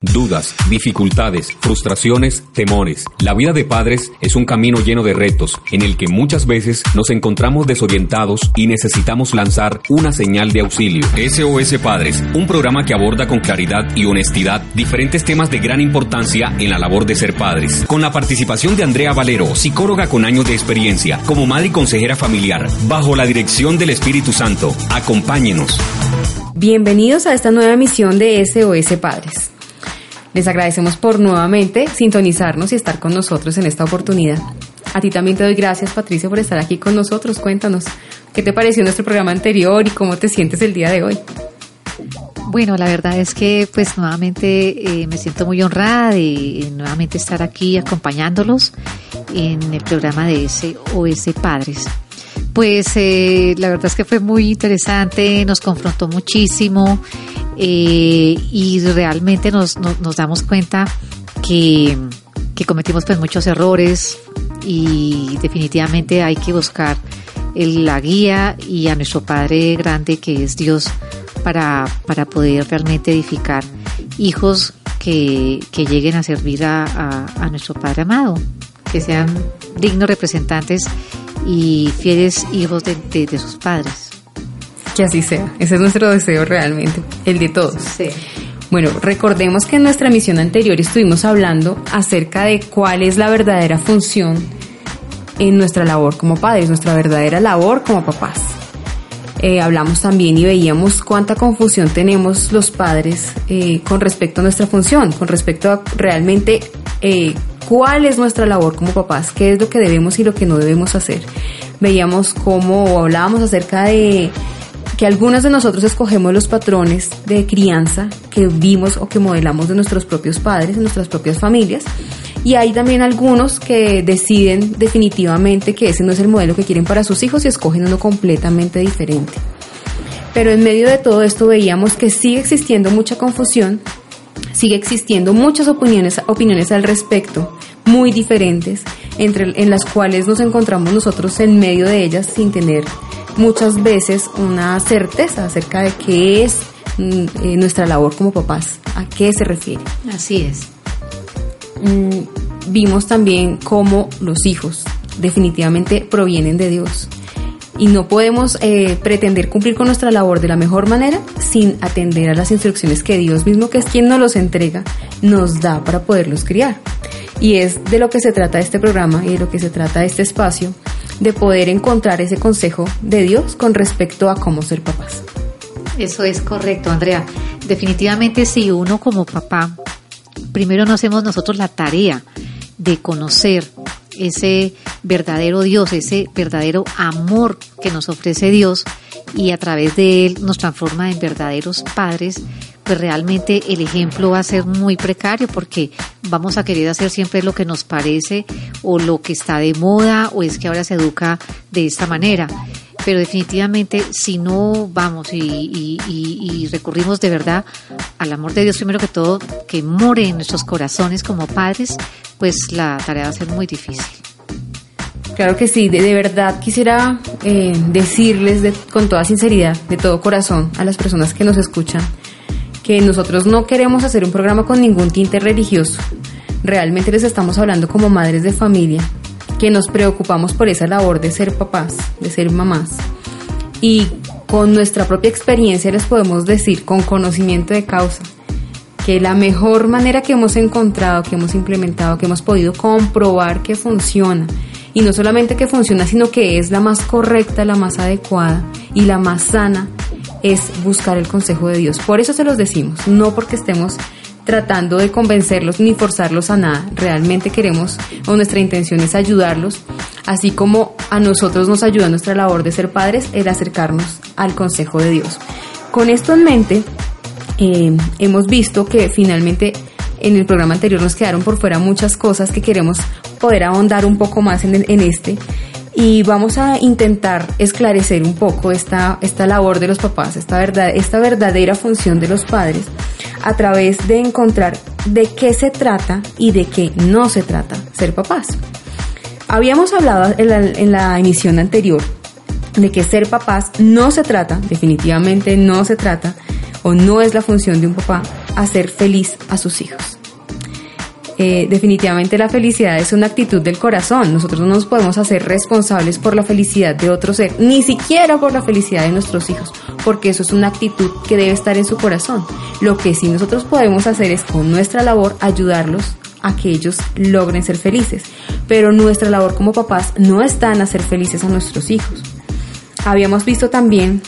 Dudas, dificultades, frustraciones, temores. La vida de padres es un camino lleno de retos en el que muchas veces nos encontramos desorientados y necesitamos lanzar una señal de auxilio. SOS Padres, un programa que aborda con claridad y honestidad diferentes temas de gran importancia en la labor de ser padres. Con la participación de Andrea Valero, psicóloga con años de experiencia, como madre y consejera familiar, bajo la dirección del Espíritu Santo. Acompáñenos. Bienvenidos a esta nueva emisión de SOS Padres. Les agradecemos por nuevamente sintonizarnos y estar con nosotros en esta oportunidad. A ti también te doy gracias, Patricia, por estar aquí con nosotros. Cuéntanos, ¿qué te pareció nuestro programa anterior y cómo te sientes el día de hoy? Bueno, la verdad es que pues nuevamente eh, me siento muy honrada de nuevamente estar aquí acompañándolos en el programa de SOS Padres. Pues eh, la verdad es que fue muy interesante, nos confrontó muchísimo, eh, y realmente nos, nos, damos cuenta que, que, cometimos pues muchos errores y definitivamente hay que buscar la guía y a nuestro Padre grande que es Dios para, para poder realmente edificar hijos que, que lleguen a servir a, a, nuestro Padre amado, que sean dignos representantes y fieles hijos de, de sus padres. Que así sea. Ese es nuestro deseo realmente, el de todos. Sí. Bueno, recordemos que en nuestra misión anterior estuvimos hablando acerca de cuál es la verdadera función en nuestra labor como padres, nuestra verdadera labor como papás. Eh, hablamos también y veíamos cuánta confusión tenemos los padres eh, con respecto a nuestra función, con respecto a realmente eh, cuál es nuestra labor como papás, qué es lo que debemos y lo que no debemos hacer. Veíamos cómo hablábamos acerca de que algunas de nosotros escogemos los patrones de crianza que vimos o que modelamos de nuestros propios padres, de nuestras propias familias, y hay también algunos que deciden definitivamente que ese no es el modelo que quieren para sus hijos y escogen uno completamente diferente. Pero en medio de todo esto veíamos que sigue existiendo mucha confusión, sigue existiendo muchas opiniones, opiniones al respecto, muy diferentes, entre, en las cuales nos encontramos nosotros en medio de ellas sin tener muchas veces una certeza acerca de qué es mm, eh, nuestra labor como papás, a qué se refiere. Así es. Mm, vimos también cómo los hijos definitivamente provienen de Dios y no podemos eh, pretender cumplir con nuestra labor de la mejor manera sin atender a las instrucciones que Dios mismo, que es quien nos los entrega, nos da para poderlos criar. Y es de lo que se trata este programa y de lo que se trata este espacio, de poder encontrar ese consejo de Dios con respecto a cómo ser papás. Eso es correcto, Andrea. Definitivamente si uno como papá, primero no hacemos nosotros la tarea de conocer ese verdadero Dios, ese verdadero amor que nos ofrece Dios y a través de él nos transforma en verdaderos padres, pues realmente el ejemplo va a ser muy precario porque vamos a querer hacer siempre lo que nos parece o lo que está de moda o es que ahora se educa de esta manera. Pero definitivamente si no vamos y, recurrimos de verdad al amor de Dios primero que todo, que more en nuestros corazones como padres, pues la tarea va a ser muy difícil. Claro que sí, de, verdad quisiera eh, decirles con toda sinceridad, de todo corazón, a las personas que nos escuchan, que nosotros no queremos hacer un programa con ningún tinte religioso. Realmente les estamos hablando como madres de familia, que nos preocupamos por esa labor de ser papás, de ser mamás. Y con nuestra propia experiencia les podemos decir con conocimiento de causa que la mejor manera que hemos encontrado, que hemos implementado, que hemos podido comprobar que funciona, y no solamente que funciona, sino que es la más correcta, la más adecuada y la más sana, es buscar el consejo de Dios. Por eso se los decimos, no porque estemos tratando de convencerlos ni forzarlos a nada. Realmente queremos o nuestra intención es ayudarlos, así como a nosotros nos ayuda nuestra labor de ser padres, el acercarnos al consejo de Dios. Con esto en mente, eh, hemos visto que finalmente en el programa anterior nos quedaron por fuera muchas cosas que queremos poder ahondar un poco más en, en este y vamos a intentar esclarecer un poco esta, esta labor de los papás, esta, verdad, esta verdadera función de los padres a través de encontrar de qué se trata y de qué no se trata ser papás. Habíamos hablado en la, en la emisión anterior de que ser papás no se trata, definitivamente no se trata, o no es la función de un papá hacer feliz a sus hijos. Eh, definitivamente la felicidad es una actitud del corazón. Nosotros no nos podemos hacer responsables por la felicidad de otro ser, ni siquiera por la felicidad de nuestros hijos, porque eso es una actitud que debe estar en su corazón. Lo que sí nosotros podemos hacer es con nuestra labor ayudarlos a que ellos logren ser felices. Pero nuestra labor como papás no está en hacer felices a nuestros hijos. Habíamos visto también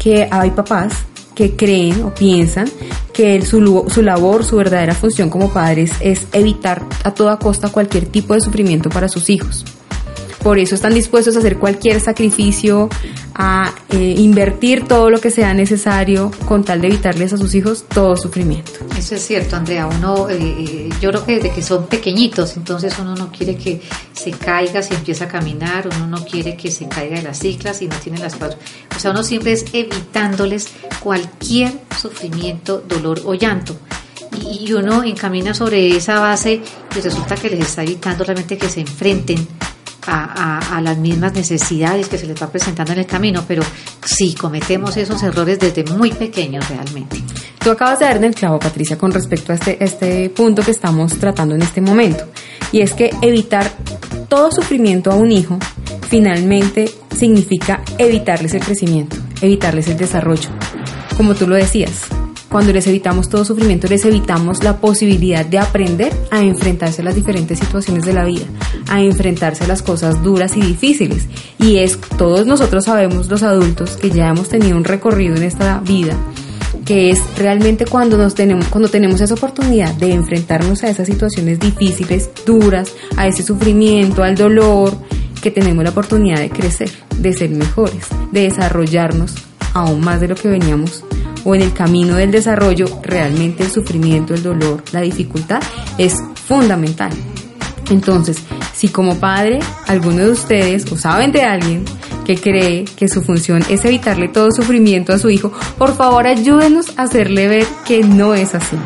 que hay papás que creen o piensan que su, su labor, su verdadera función como padres es evitar a toda costa cualquier tipo de sufrimiento para sus hijos. Por eso están dispuestos a hacer cualquier sacrificio, a eh, invertir todo lo que sea necesario con tal de evitarles a sus hijos todo sufrimiento. Eso es cierto, Andrea. Uno, eh, eh, yo creo que desde que son pequeñitos, entonces uno no quiere que se caiga si empieza a caminar, uno no quiere que se caiga de las ciclas y no tiene las cuatro. O sea, uno siempre es evitándoles cualquier sufrimiento, dolor o llanto y uno encamina sobre esa base y resulta que les está evitando realmente que se enfrenten a, las mismas necesidades que se les va presentando en el camino, pero sí cometemos esos errores desde muy pequeños realmente. Tú acabas de dar en el clavo, Patricia, con respecto a este, este punto que estamos tratando en este momento, y es que evitar todo sufrimiento a un hijo finalmente significa evitarles el crecimiento, evitarles el desarrollo. Como tú lo decías, cuando les evitamos todo sufrimiento, les evitamos la posibilidad de aprender a enfrentarse a las diferentes situaciones de la vida, a enfrentarse a las cosas duras y difíciles. Y es, todos nosotros sabemos, los adultos, que ya hemos tenido un recorrido en esta vida, que es realmente cuando nos tenemos, cuando tenemos esa oportunidad de enfrentarnos a esas situaciones difíciles, duras, a ese sufrimiento, al dolor, que tenemos la oportunidad de crecer, de ser mejores, de desarrollarnos aún más de lo que veníamos o en el camino del desarrollo, realmente el sufrimiento, el dolor, la dificultad es fundamental. Entonces, si como padre alguno de ustedes o saben de alguien que cree que su función es evitarle todo sufrimiento a su hijo, por favor ayúdenos a hacerle ver que no es así.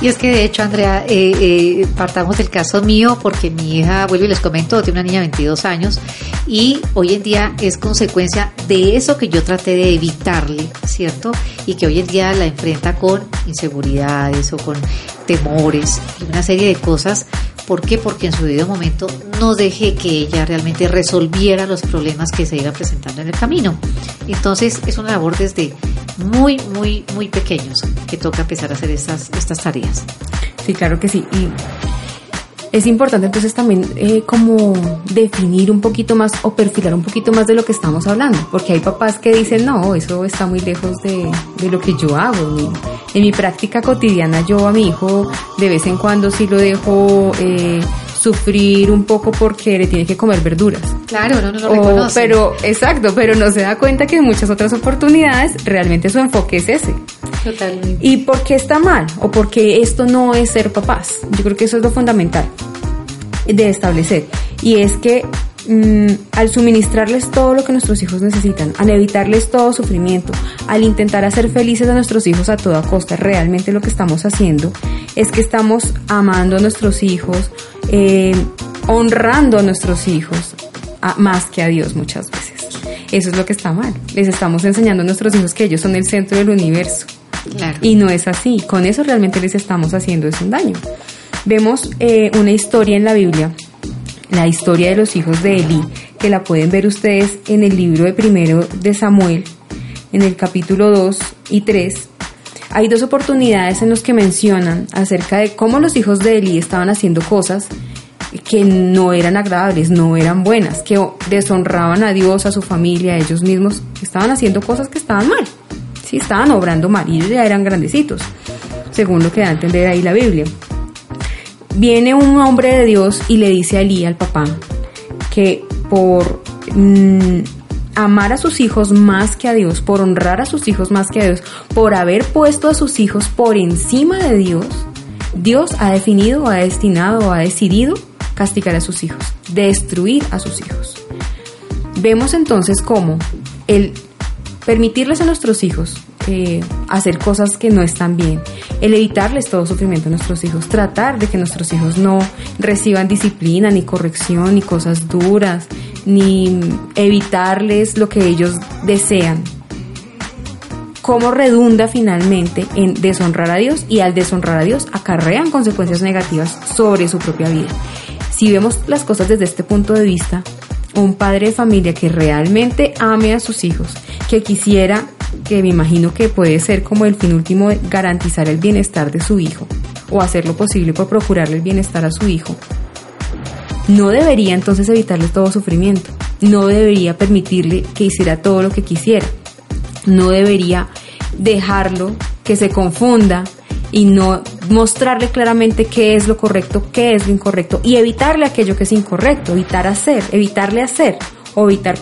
Y es que de hecho, Andrea, eh, eh, partamos del caso mío porque mi hija, vuelvo y les comento, tiene una niña de 22 años y hoy en día es consecuencia de eso que yo traté de evitarle, ¿cierto? Y que hoy en día la enfrenta con inseguridades o con temores y una serie de cosas ¿Por qué? Porque en su debido momento no dejé que ella realmente resolviera los problemas que se iban presentando en el camino. Entonces es una labor desde muy, muy, muy pequeños que toca empezar a hacer estas, estas tareas. Sí, claro que sí. Es importante entonces también eh, como definir un poquito más o perfilar un poquito más de lo que estamos hablando, porque hay papás que dicen, no, eso está muy lejos de, de lo que yo hago. En mi práctica cotidiana yo a mi hijo de vez en cuando sí lo dejo... Eh, sufrir un poco porque le tiene que comer verduras. Claro, no, no lo reconoce. Pero, exacto, pero no se da cuenta que en muchas otras oportunidades realmente su enfoque es ese. Totalmente. ¿Y por qué está mal? ¿O por qué esto no es ser papás? Yo creo que eso es lo fundamental de establecer. Y es que mm, al suministrarles todo lo que nuestros hijos necesitan, al evitarles todo sufrimiento, al intentar hacer felices a nuestros hijos a toda costa, realmente lo que estamos haciendo es que estamos amando a nuestros hijos, eh, honrando a nuestros hijos más que a Dios muchas veces. Eso es lo que está mal. Les estamos enseñando a nuestros hijos que ellos son el centro del universo. Y no es así. Con eso realmente les estamos haciendo es un daño. Vemos eh, una historia en la Biblia, la historia de los hijos de Eli, que la pueden ver ustedes en el libro de primero de Samuel, en el capítulo 2 y 3. Hay dos oportunidades en los que mencionan acerca de cómo los hijos de Eli estaban haciendo cosas que no eran agradables, no eran buenas, que deshonraban a Dios, a su familia, a ellos mismos, estaban haciendo cosas que estaban mal, sí, estaban obrando mal y ya eran grandecitos, según lo que da a entender ahí la Biblia. Viene un hombre de Dios y le dice a Elí, al papá, que por mm, amar a sus hijos más que a Dios, por honrar a sus hijos más que a Dios, por haber puesto a sus hijos por encima de Dios, Dios ha definido, ha destinado, ha decidido castigar a sus hijos, destruir a sus hijos. Vemos entonces cómo el permitirles a nuestros hijos eh, hacer cosas que no están bien, el evitarles todo sufrimiento a nuestros hijos, tratar de que nuestros hijos no reciban disciplina, ni corrección, ni cosas duras, ni evitarles lo que ellos desean. ¿Cómo redunda finalmente en deshonrar a Dios? Y al deshonrar a Dios acarrean consecuencias negativas sobre su propia vida. Si vemos las cosas desde este punto de vista, un padre de familia que realmente ame a sus hijos, que quisiera que me imagino que puede ser como el fin último de garantizar el bienestar de su hijo o hacer lo posible por procurarle el bienestar a su hijo, no debería entonces evitarle todo sufrimiento, no debería permitirle que hiciera todo lo que quisiera, no debería dejarlo que se confunda y no mostrarle claramente qué es lo correcto, qué es lo incorrecto y evitarle aquello que es incorrecto, evitar hacer, evitarle hacer o evitar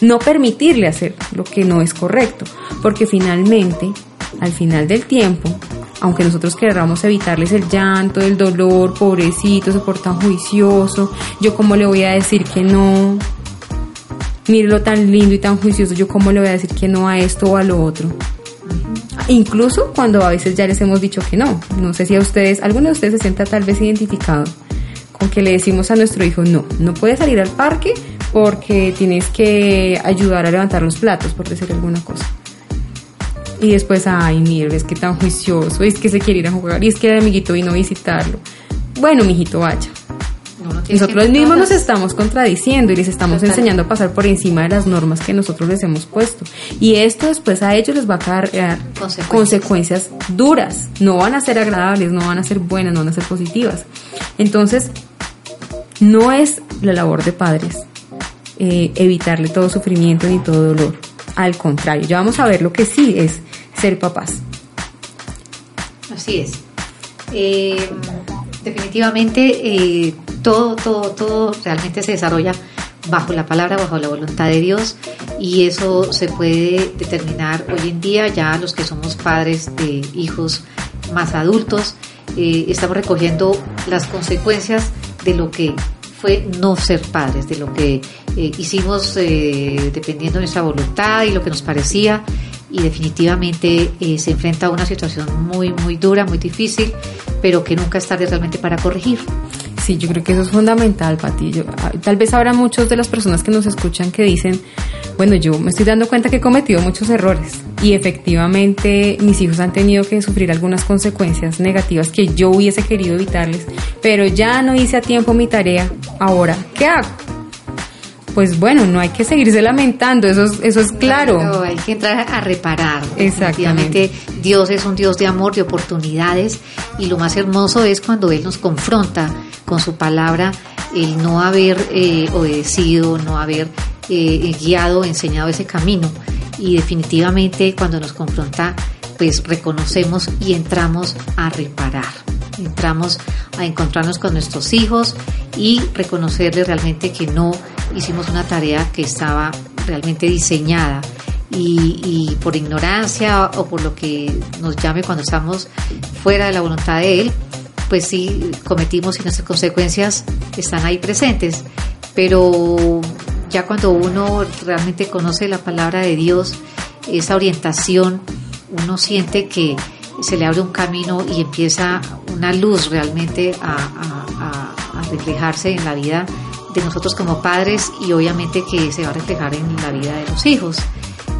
no permitirle hacer lo que no es correcto, porque finalmente, al final del tiempo, aunque nosotros queramos evitarles el llanto, el dolor, pobrecito, se porta juicioso, yo cómo le voy a decir que no, mírelo tan lindo y tan juicioso, yo cómo le voy a decir que no a esto o a lo otro. Incluso cuando a veces ya les hemos dicho que no. No sé si a ustedes, alguno de ustedes se sienta tal vez identificado con que le decimos a nuestro hijo, no, no puede salir al parque porque tienes que ayudar a levantar los platos, por decir alguna cosa. Y después, ay, mire, es que tan juicioso, es que se quiere ir a jugar, y es que el amiguito vino a visitarlo. Bueno, mijito, vaya. nosotros mismos nos estamos contradiciendo y les estamos enseñando a pasar por encima de las normas que nosotros les hemos puesto. Y esto después a ellos les va a crear consecuencias. consecuencias duras. No van a ser agradables, no van a ser buenas, no van a ser positivas. Entonces, no es la labor de padres eh, evitarle todo sufrimiento ni todo dolor. Al contrario, ya vamos a ver lo que sí es ser papás. Así es. Eh, definitivamente eh, todo, todo, todo realmente se desarrolla bajo la palabra, bajo la voluntad de Dios y eso se puede determinar hoy en día ya los que somos padres de hijos más adultos, estamos recogiendo las consecuencias de lo que fue no ser padres, de lo que eh, hicimos eh, dependiendo de nuestra voluntad y lo que nos parecía y definitivamente eh, se enfrenta a una situación muy, muy dura, muy difícil, pero que nunca es tarde realmente para corregir. Sí, yo creo que eso es fundamental, Pati. Ah, tal vez habrá muchos de las personas que nos escuchan que dicen, bueno, yo me estoy dando cuenta que he cometido muchos errores y efectivamente mis hijos han tenido que sufrir algunas consecuencias negativas que yo hubiese querido evitarles, pero ya no hice a tiempo mi tarea. Ahora, ¿qué hago? pues bueno, no hay que seguirse lamentando, eso es, eso es claro. hay que entrar a reparar. Exactamente. Dios es un Dios de amor, de oportunidades, y lo más hermoso es cuando Él nos confronta con su palabra el no haber eh, obedecido, no haber eh, guiado, enseñado ese camino. Y definitivamente cuando nos confronta, pues reconocemos y entramos a reparar. Entramos a encontrarnos con nuestros hijos y reconocerles realmente que no hicimos una tarea que estaba realmente diseñada y, por ignorancia o por lo que nos llame cuando estamos fuera de la voluntad de Él, pues sí cometimos y nuestras consecuencias están ahí presentes. Pero ya cuando uno realmente conoce la palabra de Dios, esa orientación, uno siente que se le abre un camino y empieza una luz realmente a, reflejarse en la vida de nosotros como padres y obviamente que se va a reflejar en la vida de los hijos,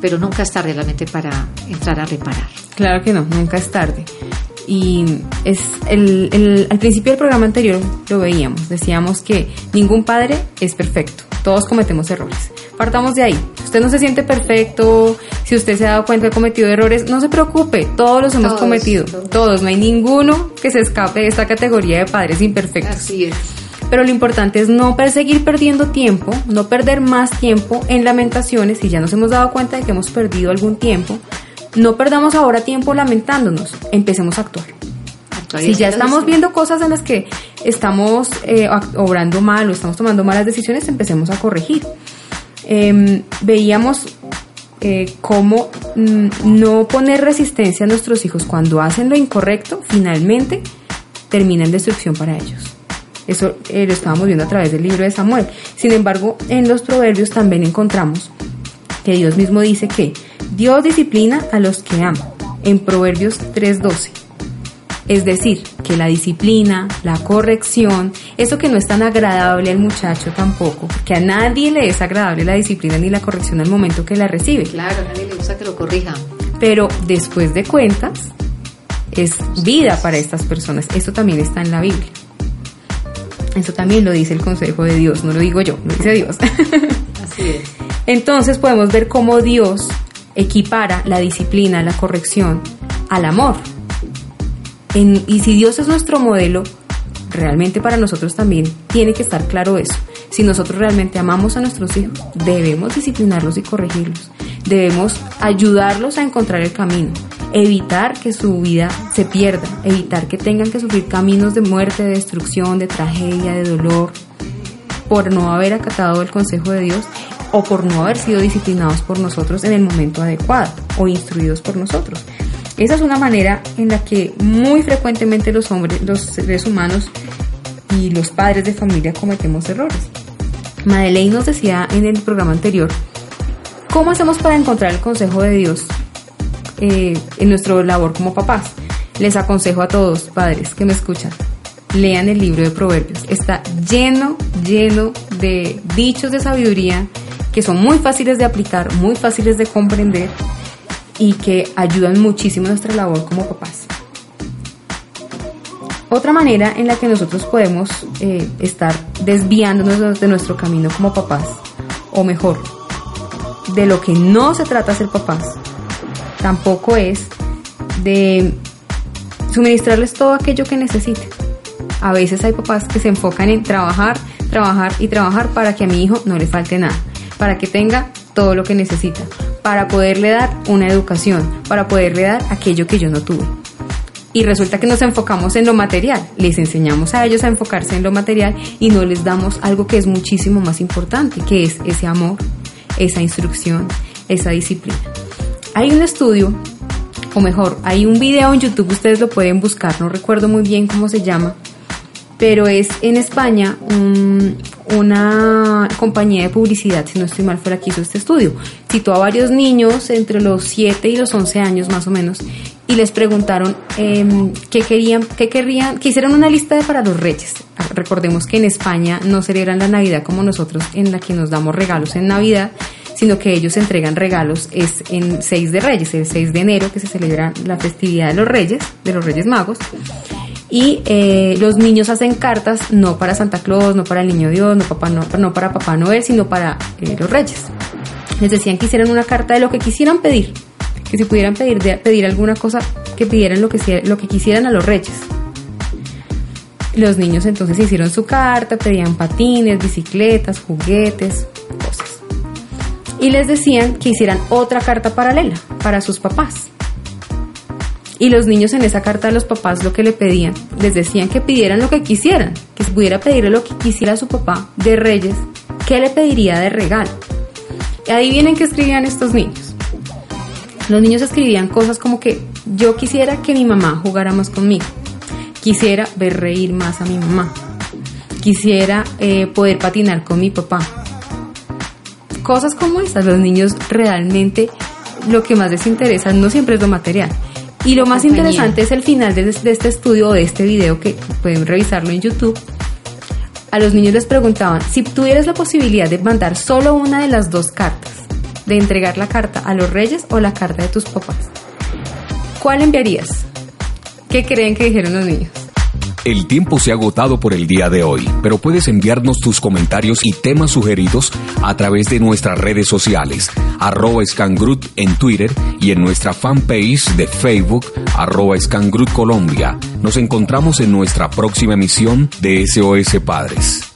pero nunca es tarde realmente para entrar a reparar. Claro que no, nunca es tarde. Y es el, al principio del programa anterior lo veíamos, decíamos que ningún padre es perfecto, todos cometemos errores. Partamos de ahí. Si usted no se siente perfecto, si usted se ha dado cuenta de que ha cometido errores, no se preocupe, todos los hemos cometido, todos. no hay ninguno que se escape de esta categoría de padres imperfectos. Así es. Pero lo importante es no seguir perdiendo tiempo, no perder más tiempo en lamentaciones si ya nos hemos dado cuenta de que hemos perdido algún tiempo, no perdamos ahora tiempo lamentándonos, empecemos a actuar. si ya estamos viendo cosas en las que estamos eh, obrando mal o estamos tomando malas decisiones, empecemos a corregir. Em, veíamos eh, cómo mm, no poner resistencia a nuestros hijos cuando hacen lo incorrecto, finalmente termina en destrucción para ellos. Eso eh, lo estábamos viendo a través del libro de Samuel. Sin embargo, en los proverbios también encontramos que Dios mismo dice que Dios disciplina a los que ama. En Proverbios 3:12. Es decir, que la disciplina, la corrección, eso que no es tan agradable al muchacho tampoco, que a nadie le es agradable la disciplina ni la corrección al momento que la recibe. Claro, a nadie le gusta que lo corrijan. Pero después de cuentas, es vida para estas personas. Eso también está en la Biblia. Eso también lo dice el consejo de Dios, no lo digo yo, lo dice Dios. Así es. Entonces podemos ver cómo Dios equipara la disciplina, la corrección al amor y si Dios es nuestro modelo, realmente para nosotros también tiene que estar claro eso. Si nosotros realmente amamos a nuestros hijos, debemos disciplinarlos y corregirlos. Debemos ayudarlos a encontrar el camino, evitar que su vida se pierda, evitar que tengan que sufrir caminos de muerte, de destrucción, de tragedia, de dolor, por no haber acatado el consejo de Dios o por no haber sido disciplinados por nosotros en el momento adecuado o instruidos por nosotros. Esa es una manera en la que muy frecuentemente los hombres, los seres humanos y los padres de familia cometemos errores. Madeleine nos decía en el programa anterior, ¿cómo hacemos para encontrar el consejo de Dios eh, en nuestra labor como papás? Les aconsejo a todos, padres que me escuchan, lean el libro de Proverbios. Está lleno, lleno de dichos de sabiduría que son muy fáciles de aplicar, muy fáciles de comprender y que ayudan muchísimo nuestra labor como papás. Otra manera en la que nosotros podemos eh, estar desviándonos de nuestro camino como papás, o mejor, de lo que no se trata ser papás, tampoco es de suministrarles todo aquello que necesiten. A veces hay papás que se enfocan en trabajar, trabajar y trabajar para que a mi hijo no le falte nada, para que tenga todo lo que necesita, para poderle dar una educación, para poderle dar aquello que yo no tuve. Y resulta que nos enfocamos en lo material, les enseñamos a ellos a enfocarse en lo material y no les damos algo que es muchísimo más importante, que es ese amor, esa instrucción, esa disciplina. Hay un estudio, o mejor, hay un video en YouTube, ustedes lo pueden buscar, no recuerdo muy bien cómo se llama, pero es en España una compañía de publicidad, si no estoy mal, fue la que hizo este estudio. Citó a varios niños entre los 7 y los 11 años más o menos y les preguntaron eh, qué querían, qué querrían, que hicieran una lista de para los reyes. Recordemos que en España no celebran la Navidad como nosotros, en la que nos damos regalos en Navidad, sino que ellos entregan regalos es en 6 de Reyes, el 6 de enero que se celebra la festividad de los Reyes, de los Reyes Magos y eh, los niños hacen cartas no para Santa Claus, no para el Niño Dios, no, papá, no, para Papá Noel, sino para eh, los reyes. Les decían que hicieran una carta de lo que quisieran pedir, que si pudieran pedir, pedir alguna cosa, que pidieran lo que, lo que quisieran a los reyes. Los niños entonces hicieron su carta, pedían patines, bicicletas, juguetes, cosas. Y les decían que hicieran otra carta paralela para sus papás y los niños en esa carta a los papás lo que le pedían, les decían que pidieran lo que quisieran, que pudiera pedirle lo que quisiera su papá de Reyes, ¿qué le pediría de regalo? Y adivinen qué escribían estos niños. Los niños escribían cosas como que yo quisiera que mi mamá jugara más conmigo, quisiera ver reír más a mi mamá, quisiera eh, poder patinar con mi papá. Cosas como estas, los niños realmente lo que más les interesa no siempre es lo material, y lo más interesante es el final de, este estudio o de este video que pueden revisarlo en YouTube. A los niños les preguntaban, si tuvieras la posibilidad de mandar solo una de las dos cartas, de entregar la carta a los reyes o la carta de tus papás, ¿cuál enviarías? ¿Qué creen que dijeron los niños? El tiempo se ha agotado por el día de hoy, pero puedes enviarnos tus comentarios y temas sugeridos a través de nuestras redes sociales, arroba Scangrut en Twitter y en nuestra fanpage de Facebook, arroba Scangrut Colombia. Nos encontramos en nuestra próxima emisión de SOS Padres.